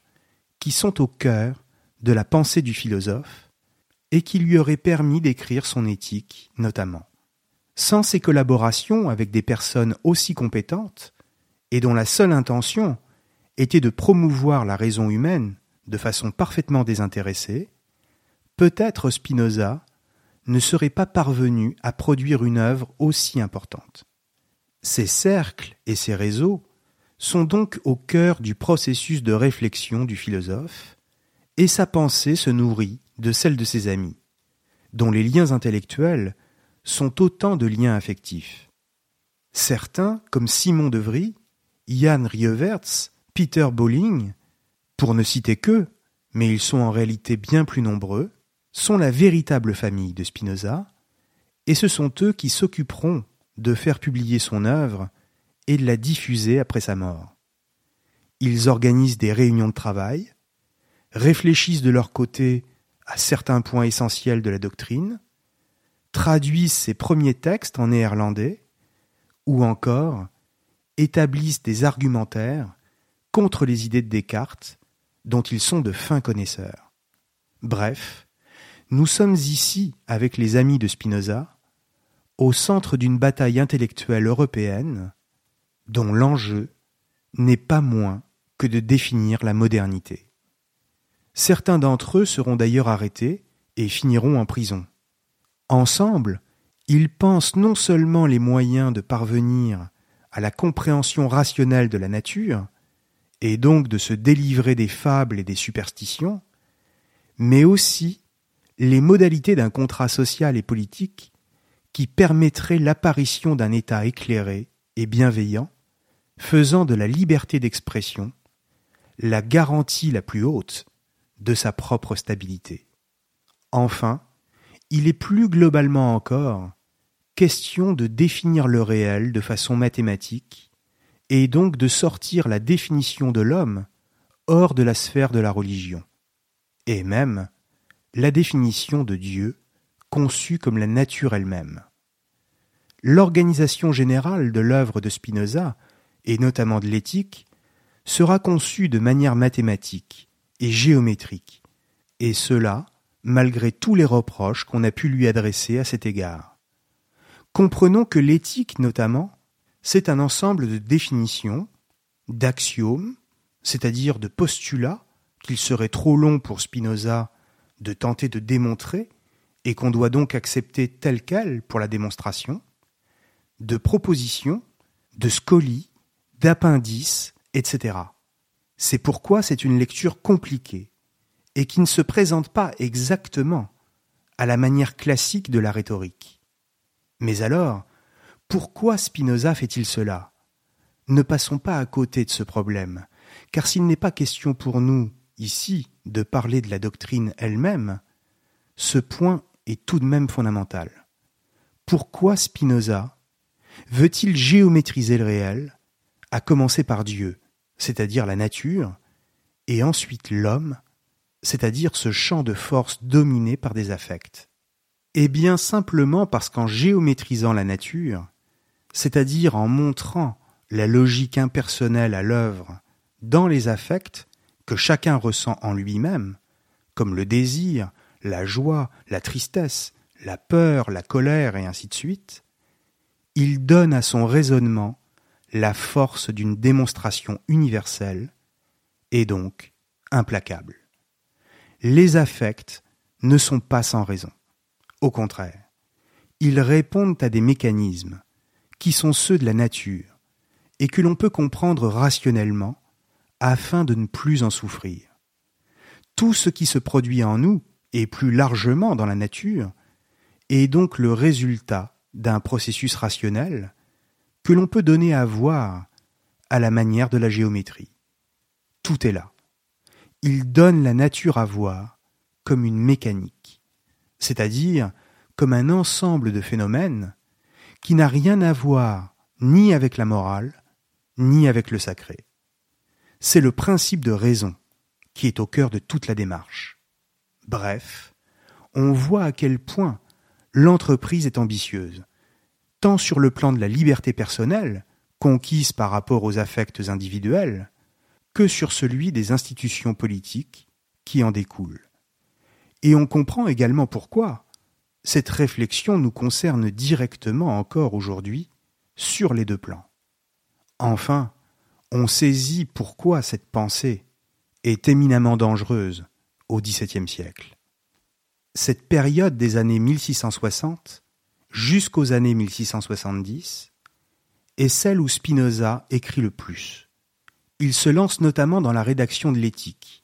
qui sont au cœur de la pensée du philosophe et qui lui auraient permis d'écrire son éthique notamment. Sans ces collaborations avec des personnes aussi compétentes, et dont la seule intention était de promouvoir la raison humaine de façon parfaitement désintéressée, peut-être Spinoza ne serait pas parvenu à produire une œuvre aussi importante. Ces cercles et ces réseaux sont donc au cœur du processus de réflexion du philosophe, et sa pensée se nourrit de celle de ses amis, dont les liens intellectuels sont autant de liens affectifs. Certains, comme Simon de Vries, Jan Rieverts, Peter Bolling, pour ne citer qu'eux, mais ils sont en réalité bien plus nombreux, sont la véritable famille de Spinoza, et ce sont eux qui s'occuperont de faire publier son œuvre et de la diffuser après sa mort. Ils organisent des réunions de travail, réfléchissent de leur côté à certains points essentiels de la doctrine, traduisent ses premiers textes en néerlandais, ou encore établissent des argumentaires contre les idées de Descartes dont ils sont de fins connaisseurs. Bref, nous sommes ici, avec les amis de Spinoza, au centre d'une bataille intellectuelle européenne dont l'enjeu n'est pas moins que de définir la modernité. Certains d'entre eux seront d'ailleurs arrêtés et finiront en prison. Ensemble, ils pensent non seulement les moyens de parvenir à la compréhension rationnelle de la nature, et donc de se délivrer des fables et des superstitions, mais aussi les modalités d'un contrat social et politique qui permettrait l'apparition d'un État éclairé et bienveillant, faisant de la liberté d'expression la garantie la plus haute de sa propre stabilité. Enfin, il est plus globalement encore question de définir le réel de façon mathématique et donc de sortir la définition de l'homme hors de la sphère de la religion, et même la définition de Dieu conçue comme la nature elle-même. L'organisation générale de l'œuvre de Spinoza, et notamment de l'éthique, sera conçue de manière mathématique et géométrique, et cela malgré tous les reproches qu'on a pu lui adresser à cet égard. Comprenons que l'éthique, notamment, c'est un ensemble de définitions, d'axiomes, c'est-à-dire de postulats qu'il serait trop long pour Spinoza de tenter de démontrer et qu'on doit donc accepter tel quel pour la démonstration, de propositions, de scolies, d'appendices, etc. C'est pourquoi c'est une lecture compliquée et qui ne se présente pas exactement à la manière classique de la rhétorique. Mais alors, pourquoi Spinoza fait-il cela? Ne passons pas à côté de ce problème, car s'il n'est pas question pour nous, ici, de parler de la doctrine elle-même, ce point est tout de même fondamental. Pourquoi Spinoza veut-il géométriser le réel, à commencer par Dieu, c'est-à-dire la nature, et ensuite l'homme, c'est-à-dire ce champ de force dominé par des affects Eh bien simplement parce qu'en géométrisant la nature, c'est-à-dire en montrant la logique impersonnelle à l'œuvre dans les affects que chacun ressent en lui-même, comme le désir, la joie, la tristesse, la peur, la colère et ainsi de suite, il donne à son raisonnement la force d'une démonstration universelle et donc implacable. Les affects ne sont pas sans raison. Au contraire, ils répondent à des mécanismes qui sont ceux de la nature et que l'on peut comprendre rationnellement afin de ne plus en souffrir. Tout ce qui se produit en nous et plus largement dans la nature est donc le résultat d'un processus rationnel que l'on peut donner à voir à la manière de la géométrie. Tout est là. Il donne la nature à voir comme une mécanique, c'est-à-dire comme un ensemble de phénomènes qui n'a rien à voir ni avec la morale, ni avec le sacré. C'est le principe de raison qui est au cœur de toute la démarche. Bref, on voit à quel point l'entreprise est ambitieuse, tant sur le plan de la liberté personnelle, conquise par rapport aux affects individuels, que sur celui des institutions politiques qui en découlent. Et on comprend également pourquoi cette réflexion nous concerne directement encore aujourd'hui sur les deux plans. Enfin, on saisit pourquoi cette pensée est éminemment dangereuse au XVIIe siècle. Cette période des années 1660 jusqu'aux années 1670 est celle où Spinoza écrit le plus. Il se lance notamment dans la rédaction de l'éthique,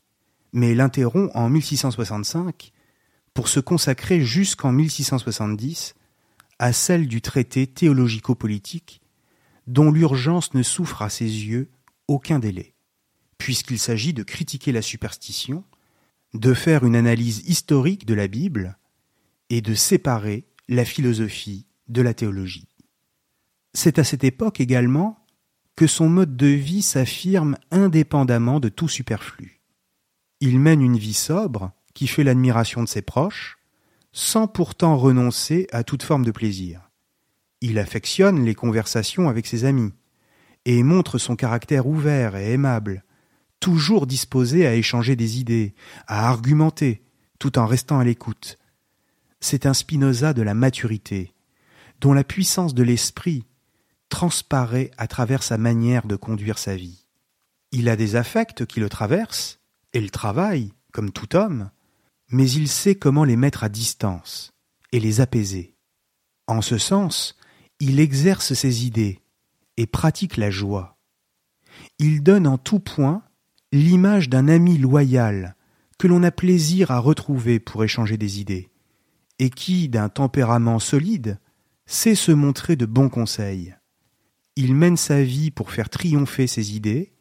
mais l'interrompt en 1665 pour se consacrer jusqu'en 1670 à celle du traité théologico-politique dont l'urgence ne souffre à ses yeux aucun délai, puisqu'il s'agit de critiquer la superstition, de faire une analyse historique de la Bible et de séparer la philosophie de la théologie. C'est à cette époque également que son mode de vie s'affirme indépendamment de tout superflu. Il mène une vie sobre qui fait l'admiration de ses proches, sans pourtant renoncer à toute forme de plaisir. Il affectionne les conversations avec ses amis, et montre son caractère ouvert et aimable, toujours disposé à échanger des idées, à argumenter, tout en restant à l'écoute. C'est un Spinoza de la maturité, dont la puissance de l'esprit transparaît à travers sa manière de conduire sa vie. Il a des affects qui le traversent, et le travaille, comme tout homme, mais il sait comment les mettre à distance et les apaiser. En ce sens, il exerce ses idées et pratique la joie. Il donne en tout point l'image d'un ami loyal que l'on a plaisir à retrouver pour échanger des idées, et qui, d'un tempérament solide, sait se montrer de bons conseils. Il mène sa vie pour faire triompher ses idées,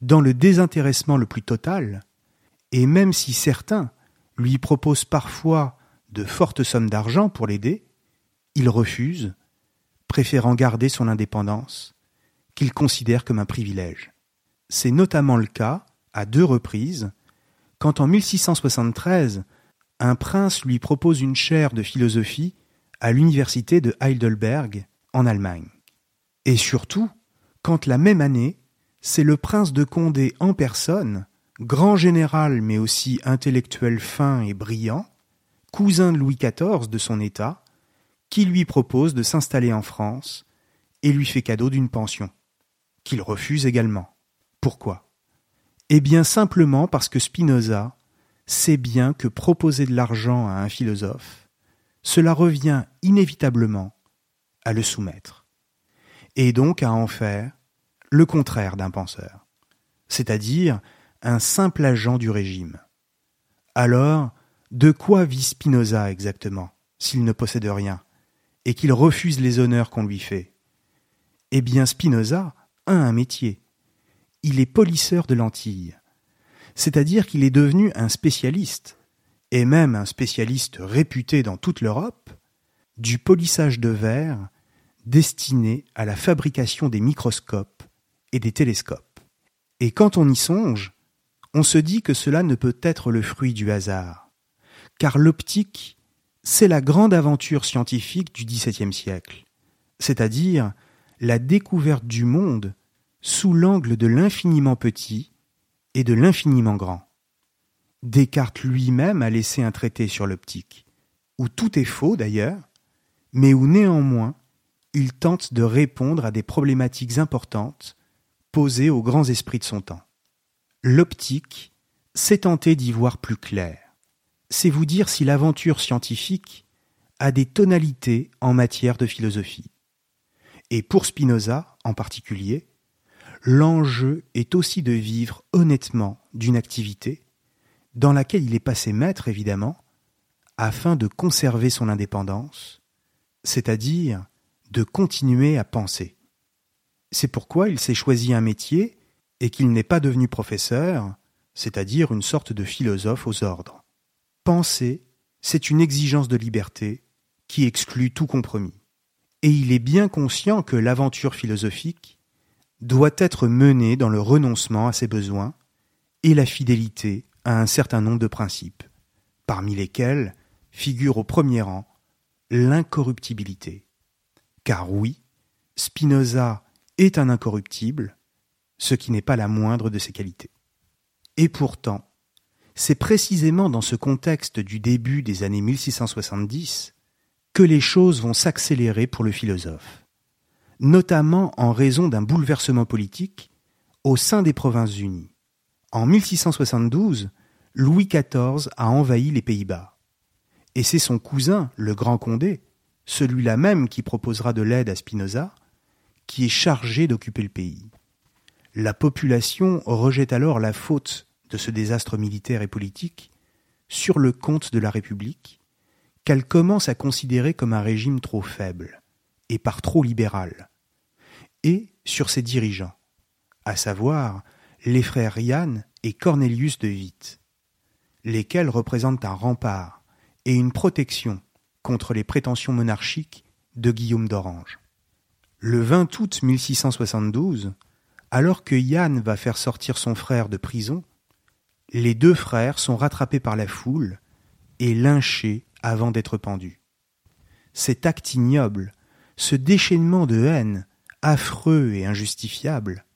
dans le désintéressement le plus total, et même si certains lui proposent parfois de fortes sommes d'argent pour l'aider, il refuse, préférant garder son indépendance, qu'il considère comme un privilège. C'est notamment le cas, à deux reprises, quand en 1673, un prince lui propose une chaire de philosophie à l'université de Heidelberg, en Allemagne. Et surtout, quand la même année, c'est le prince de Condé en personne, grand général mais aussi intellectuel fin et brillant, cousin de Louis XIV de son État, qui lui propose de s'installer en France et lui fait cadeau d'une pension, qu'il refuse également. Pourquoi? Eh bien simplement parce que Spinoza sait bien que proposer de l'argent à un philosophe, cela revient inévitablement à le soumettre, et donc à en faire le contraire d'un penseur, c'est-à-dire un simple agent du régime. Alors, de quoi vit Spinoza exactement, s'il ne possède rien, et qu'il refuse les honneurs qu'on lui fait? Eh bien, Spinoza a un métier. Il est polisseur de lentilles. C'est-à-dire qu'il est devenu un spécialiste, et même un spécialiste réputé dans toute l'Europe, du polissage de verre destiné à la fabrication des microscopes et des télescopes. Et quand on y songe, on se dit que cela ne peut être le fruit du hasard, car l'optique c'est la grande aventure scientifique du XVIIe siècle, c'est-à-dire la découverte du monde sous l'angle de l'infiniment petit et de l'infiniment grand. Descartes lui-même a laissé un traité sur l'optique, où tout est faux d'ailleurs, mais où néanmoins il tente de répondre à des problématiques importantes posées aux grands esprits de son temps. L'optique, c'est tenter d'y voir plus clair c'est vous dire si l'aventure scientifique a des tonalités en matière de philosophie. Et pour Spinoza, en particulier, l'enjeu est aussi de vivre honnêtement d'une activité, dans laquelle il est passé maître évidemment, afin de conserver son indépendance, c'est-à-dire de continuer à penser. C'est pourquoi il s'est choisi un métier et qu'il n'est pas devenu professeur, c'est-à-dire une sorte de philosophe aux ordres. Penser, c'est une exigence de liberté qui exclut tout compromis. Et il est bien conscient que l'aventure philosophique doit être menée dans le renoncement à ses besoins et la fidélité à un certain nombre de principes, parmi lesquels figure au premier rang l'incorruptibilité. Car oui, Spinoza est un incorruptible, ce qui n'est pas la moindre de ses qualités. Et pourtant, c'est précisément dans ce contexte du début des années 1670 que les choses vont s'accélérer pour le philosophe, notamment en raison d'un bouleversement politique au sein des Provinces-Unies. En 1672, Louis XIV a envahi les Pays-Bas, et c'est son cousin, le Grand Condé, celui-là même qui proposera de l'aide à Spinoza, qui est chargé d'occuper le pays. La population rejette alors la faute de ce désastre militaire et politique sur le compte de la République, qu'elle commence à considérer comme un régime trop faible et par trop libéral, et sur ses dirigeants, à savoir les frères Yann et Cornelius de Witt, lesquels représentent un rempart et une protection contre les prétentions monarchiques de Guillaume d'Orange. Le 20 août 1672, alors que Yann va faire sortir son frère de prison, les deux frères sont rattrapés par la foule et lynchés avant d'être pendus. Cet acte ignoble, ce déchaînement de haine, affreux et injustifiable,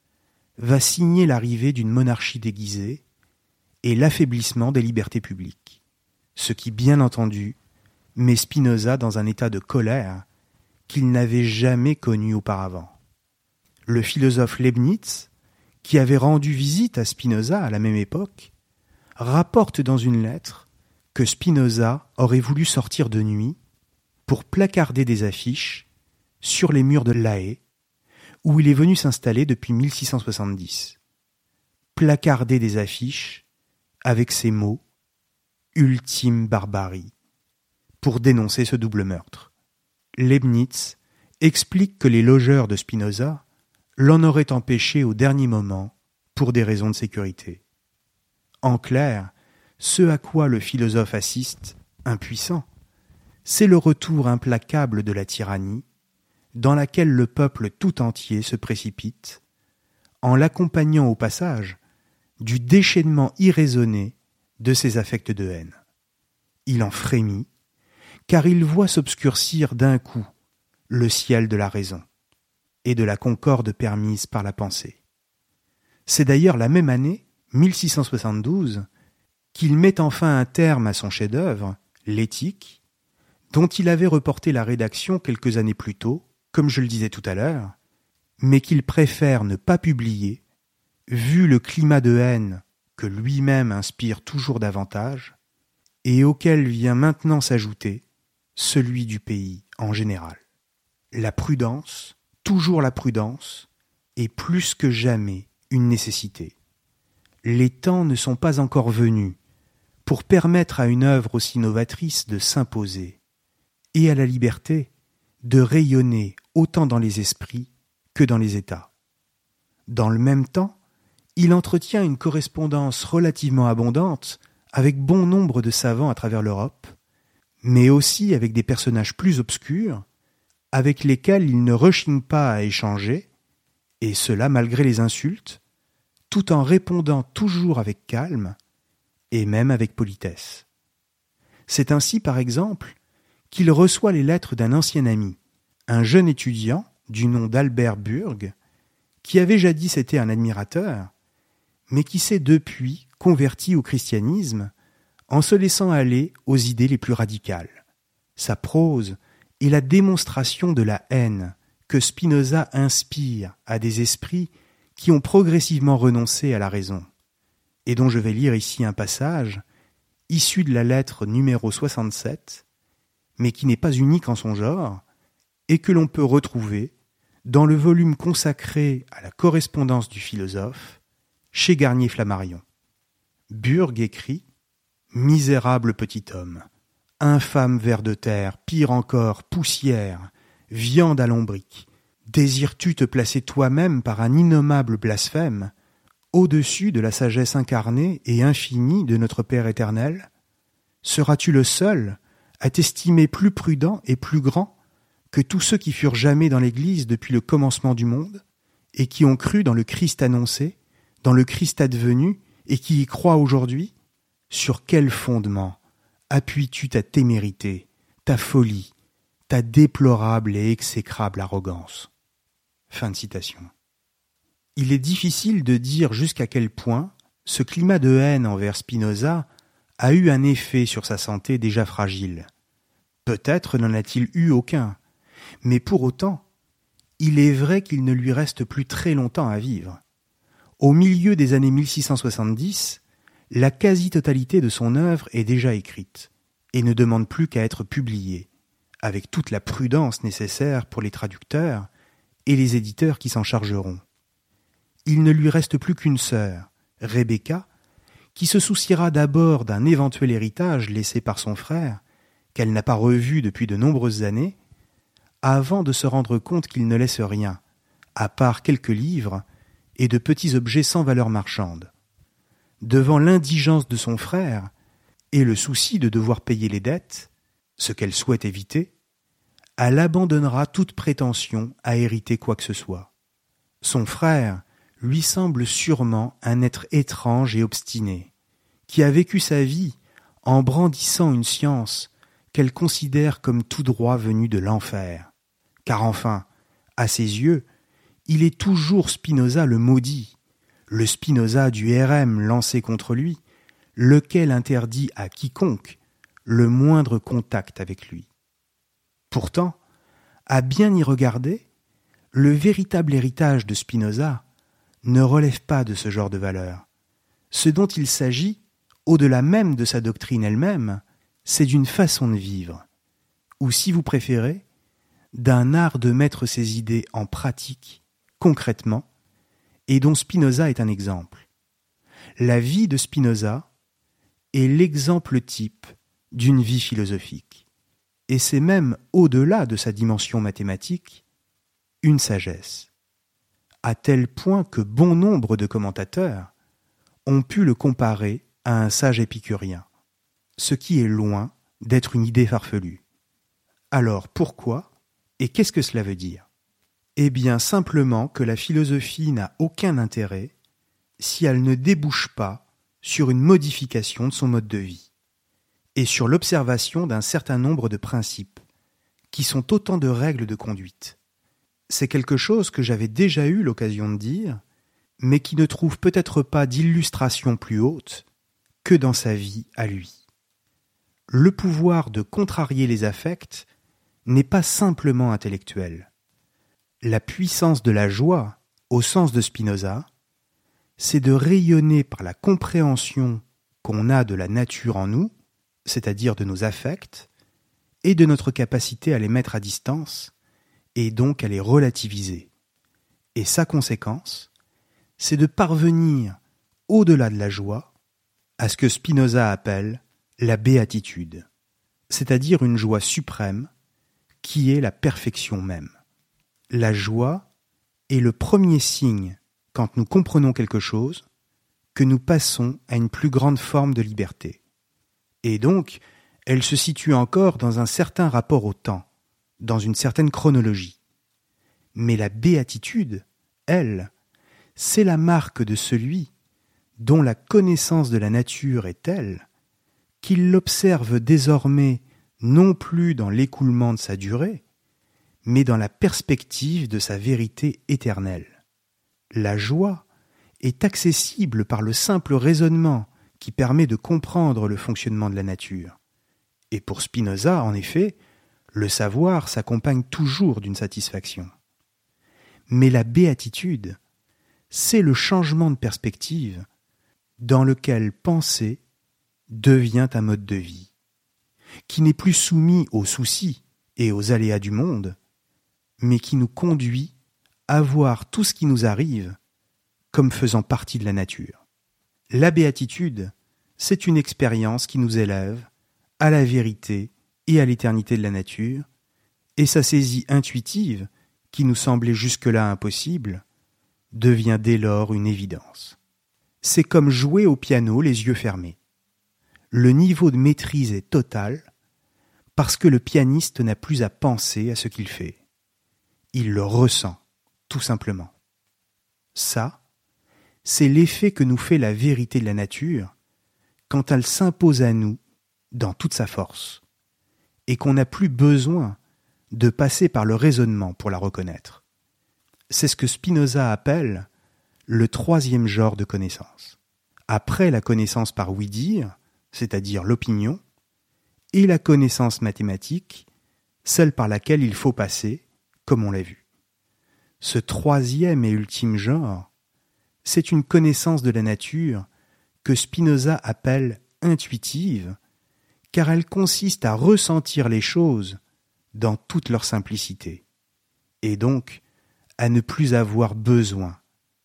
va signer l'arrivée d'une monarchie déguisée et l'affaiblissement des libertés publiques, ce qui, bien entendu, met Spinoza dans un état de colère qu'il n'avait jamais connu auparavant. Le philosophe Leibniz, qui avait rendu visite à Spinoza à la même époque, rapporte dans une lettre que Spinoza aurait voulu sortir de nuit pour placarder des affiches sur les murs de La Haye, où il est venu s'installer depuis 1670. Placarder des affiches avec ces mots Ultime barbarie pour dénoncer ce double meurtre. Leibniz explique que les logeurs de Spinoza l'en auraient empêché au dernier moment pour des raisons de sécurité. En clair, ce à quoi le philosophe assiste, impuissant, c'est le retour implacable de la tyrannie, dans laquelle le peuple tout entier se précipite, en l'accompagnant au passage du déchaînement irraisonné de ses affects de haine. Il en frémit, car il voit s'obscurcir d'un coup le ciel de la raison et de la concorde permise par la pensée. C'est d'ailleurs la même année, 1672, qu'il met enfin un terme à son chef-d'œuvre, L'éthique, dont il avait reporté la rédaction quelques années plus tôt, comme je le disais tout à l'heure, mais qu'il préfère ne pas publier, vu le climat de haine que lui-même inspire toujours davantage, et auquel vient maintenant s'ajouter celui du pays en général. La prudence, toujours la prudence, est plus que jamais une nécessité. Les temps ne sont pas encore venus pour permettre à une œuvre aussi novatrice de s'imposer, et à la liberté de rayonner autant dans les esprits que dans les États. Dans le même temps, il entretient une correspondance relativement abondante avec bon nombre de savants à travers l'Europe, mais aussi avec des personnages plus obscurs, avec lesquels il ne rechigne pas à échanger, et cela malgré les insultes, tout en répondant toujours avec calme, et même avec politesse. C'est ainsi, par exemple, qu'il reçoit les lettres d'un ancien ami, un jeune étudiant du nom d'Albert Burg, qui avait jadis été un admirateur, mais qui s'est depuis converti au christianisme en se laissant aller aux idées les plus radicales. Sa prose est la démonstration de la haine que Spinoza inspire à des esprits qui ont progressivement renoncé à la raison, et dont je vais lire ici un passage, issu de la lettre numéro 67, mais qui n'est pas unique en son genre, et que l'on peut retrouver dans le volume consacré à la correspondance du philosophe chez Garnier Flammarion. Burg écrit Misérable petit homme, infâme ver de terre, pire encore, poussière, viande à lombric, désires-tu te placer toi-même par un innommable blasphème au-dessus de la sagesse incarnée et infinie de notre Père éternel? Seras-tu le seul à t'estimer plus prudent et plus grand que tous ceux qui furent jamais dans l'Église depuis le commencement du monde, et qui ont cru dans le Christ annoncé, dans le Christ advenu, et qui y croient aujourd'hui? Sur quel fondement appuies-tu ta témérité, ta folie, ta déplorable et exécrable arrogance? Fin de citation. Il est difficile de dire jusqu'à quel point ce climat de haine envers Spinoza a eu un effet sur sa santé déjà fragile. Peut-être n'en a-t-il eu aucun, mais pour autant, il est vrai qu'il ne lui reste plus très longtemps à vivre. Au milieu des années 1670, la quasi-totalité de son œuvre est déjà écrite, et ne demande plus qu'à être publiée, avec toute la prudence nécessaire pour les traducteurs et les éditeurs qui s'en chargeront. Il ne lui reste plus qu'une sœur, Rebecca, qui se souciera d'abord d'un éventuel héritage laissé par son frère, qu'elle n'a pas revu depuis de nombreuses années, avant de se rendre compte qu'il ne laisse rien, à part quelques livres et de petits objets sans valeur marchande devant l'indigence de son frère et le souci de devoir payer les dettes, ce qu'elle souhaite éviter, elle abandonnera toute prétention à hériter quoi que ce soit. Son frère lui semble sûrement un être étrange et obstiné, qui a vécu sa vie en brandissant une science qu'elle considère comme tout droit venu de l'enfer. Car enfin, à ses yeux, il est toujours Spinoza le maudit, le Spinoza du RM lancé contre lui, lequel interdit à quiconque le moindre contact avec lui. Pourtant, à bien y regarder, le véritable héritage de Spinoza ne relève pas de ce genre de valeur. Ce dont il s'agit, au-delà même de sa doctrine elle-même, c'est d'une façon de vivre, ou si vous préférez, d'un art de mettre ses idées en pratique, concrètement, et dont Spinoza est un exemple. La vie de Spinoza est l'exemple type d'une vie philosophique, et c'est même au-delà de sa dimension mathématique, une sagesse, à tel point que bon nombre de commentateurs ont pu le comparer à un sage épicurien, ce qui est loin d'être une idée farfelue. Alors pourquoi et qu'est-ce que cela veut dire? Eh bien simplement que la philosophie n'a aucun intérêt si elle ne débouche pas sur une modification de son mode de vie et sur l'observation d'un certain nombre de principes, qui sont autant de règles de conduite. C'est quelque chose que j'avais déjà eu l'occasion de dire, mais qui ne trouve peut-être pas d'illustration plus haute que dans sa vie à lui. Le pouvoir de contrarier les affects n'est pas simplement intellectuel. La puissance de la joie, au sens de Spinoza, c'est de rayonner par la compréhension qu'on a de la nature en nous, c'est-à-dire de nos affects, et de notre capacité à les mettre à distance, et donc à les relativiser. Et sa conséquence, c'est de parvenir, au-delà de la joie, à ce que Spinoza appelle la béatitude, c'est-à-dire une joie suprême qui est la perfection même. La joie est le premier signe, quand nous comprenons quelque chose, que nous passons à une plus grande forme de liberté. Et donc, elle se situe encore dans un certain rapport au temps, dans une certaine chronologie. Mais la béatitude, elle, c'est la marque de celui dont la connaissance de la nature est telle qu'il l'observe désormais non plus dans l'écoulement de sa durée, mais dans la perspective de sa vérité éternelle. La joie est accessible par le simple raisonnement qui permet de comprendre le fonctionnement de la nature. Et pour Spinoza, en effet, le savoir s'accompagne toujours d'une satisfaction. Mais la béatitude, c'est le changement de perspective dans lequel penser devient un mode de vie, qui n'est plus soumis aux soucis et aux aléas du monde, mais qui nous conduit à voir tout ce qui nous arrive comme faisant partie de la nature. La béatitude, c'est une expérience qui nous élève à la vérité et à l'éternité de la nature, et sa saisie intuitive, qui nous semblait jusque-là impossible, devient dès lors une évidence. C'est comme jouer au piano les yeux fermés. Le niveau de maîtrise est total parce que le pianiste n'a plus à penser à ce qu'il fait. Il le ressent, tout simplement. Ça, c'est l'effet que nous fait la vérité de la nature quand elle s'impose à nous dans toute sa force, et qu'on n'a plus besoin de passer par le raisonnement pour la reconnaître. C'est ce que Spinoza appelle le troisième genre de connaissance. Après la connaissance par oui-dire, c'est-à-dire l'opinion, et la connaissance mathématique, celle par laquelle il faut passer, comme on l'a vu. Ce troisième et ultime genre c'est une connaissance de la nature que Spinoza appelle intuitive, car elle consiste à ressentir les choses dans toute leur simplicité, et donc à ne plus avoir besoin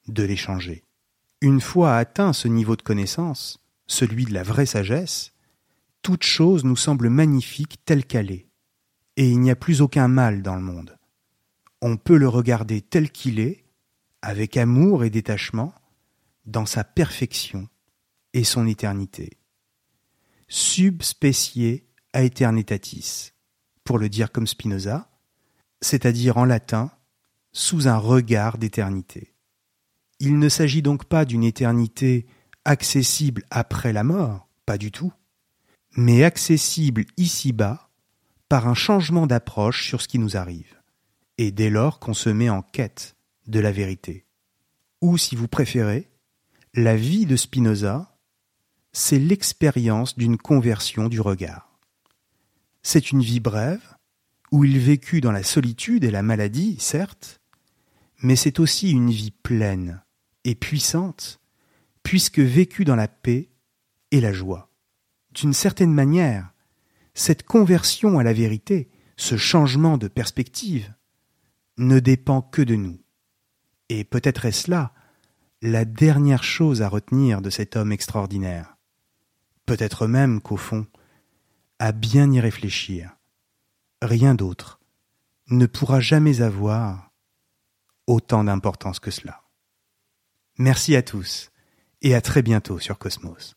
de les changer. Une fois atteint ce niveau de connaissance, celui de la vraie sagesse, toute chose nous semble magnifique telle qu'elle est, et il n'y a plus aucun mal dans le monde. On peut le regarder tel qu'il est, avec amour et détachement, dans sa perfection et son éternité. Subspecie aeternitatis, pour le dire comme Spinoza, c'est-à-dire en latin, sous un regard d'éternité. Il ne s'agit donc pas d'une éternité accessible après la mort, pas du tout, mais accessible ici-bas par un changement d'approche sur ce qui nous arrive, et dès lors qu'on se met en quête de la vérité. Ou, si vous préférez, la vie de Spinoza, c'est l'expérience d'une conversion du regard. C'est une vie brève, où il vécut dans la solitude et la maladie, certes, mais c'est aussi une vie pleine et puissante, puisque vécue dans la paix et la joie. D'une certaine manière, cette conversion à la vérité, ce changement de perspective, ne dépend que de nous. Et peut-être est-ce là la dernière chose à retenir de cet homme extraordinaire. Peut-être même qu'au fond, à bien y réfléchir, rien d'autre ne pourra jamais avoir autant d'importance que cela. Merci à tous et à très bientôt sur Cosmos.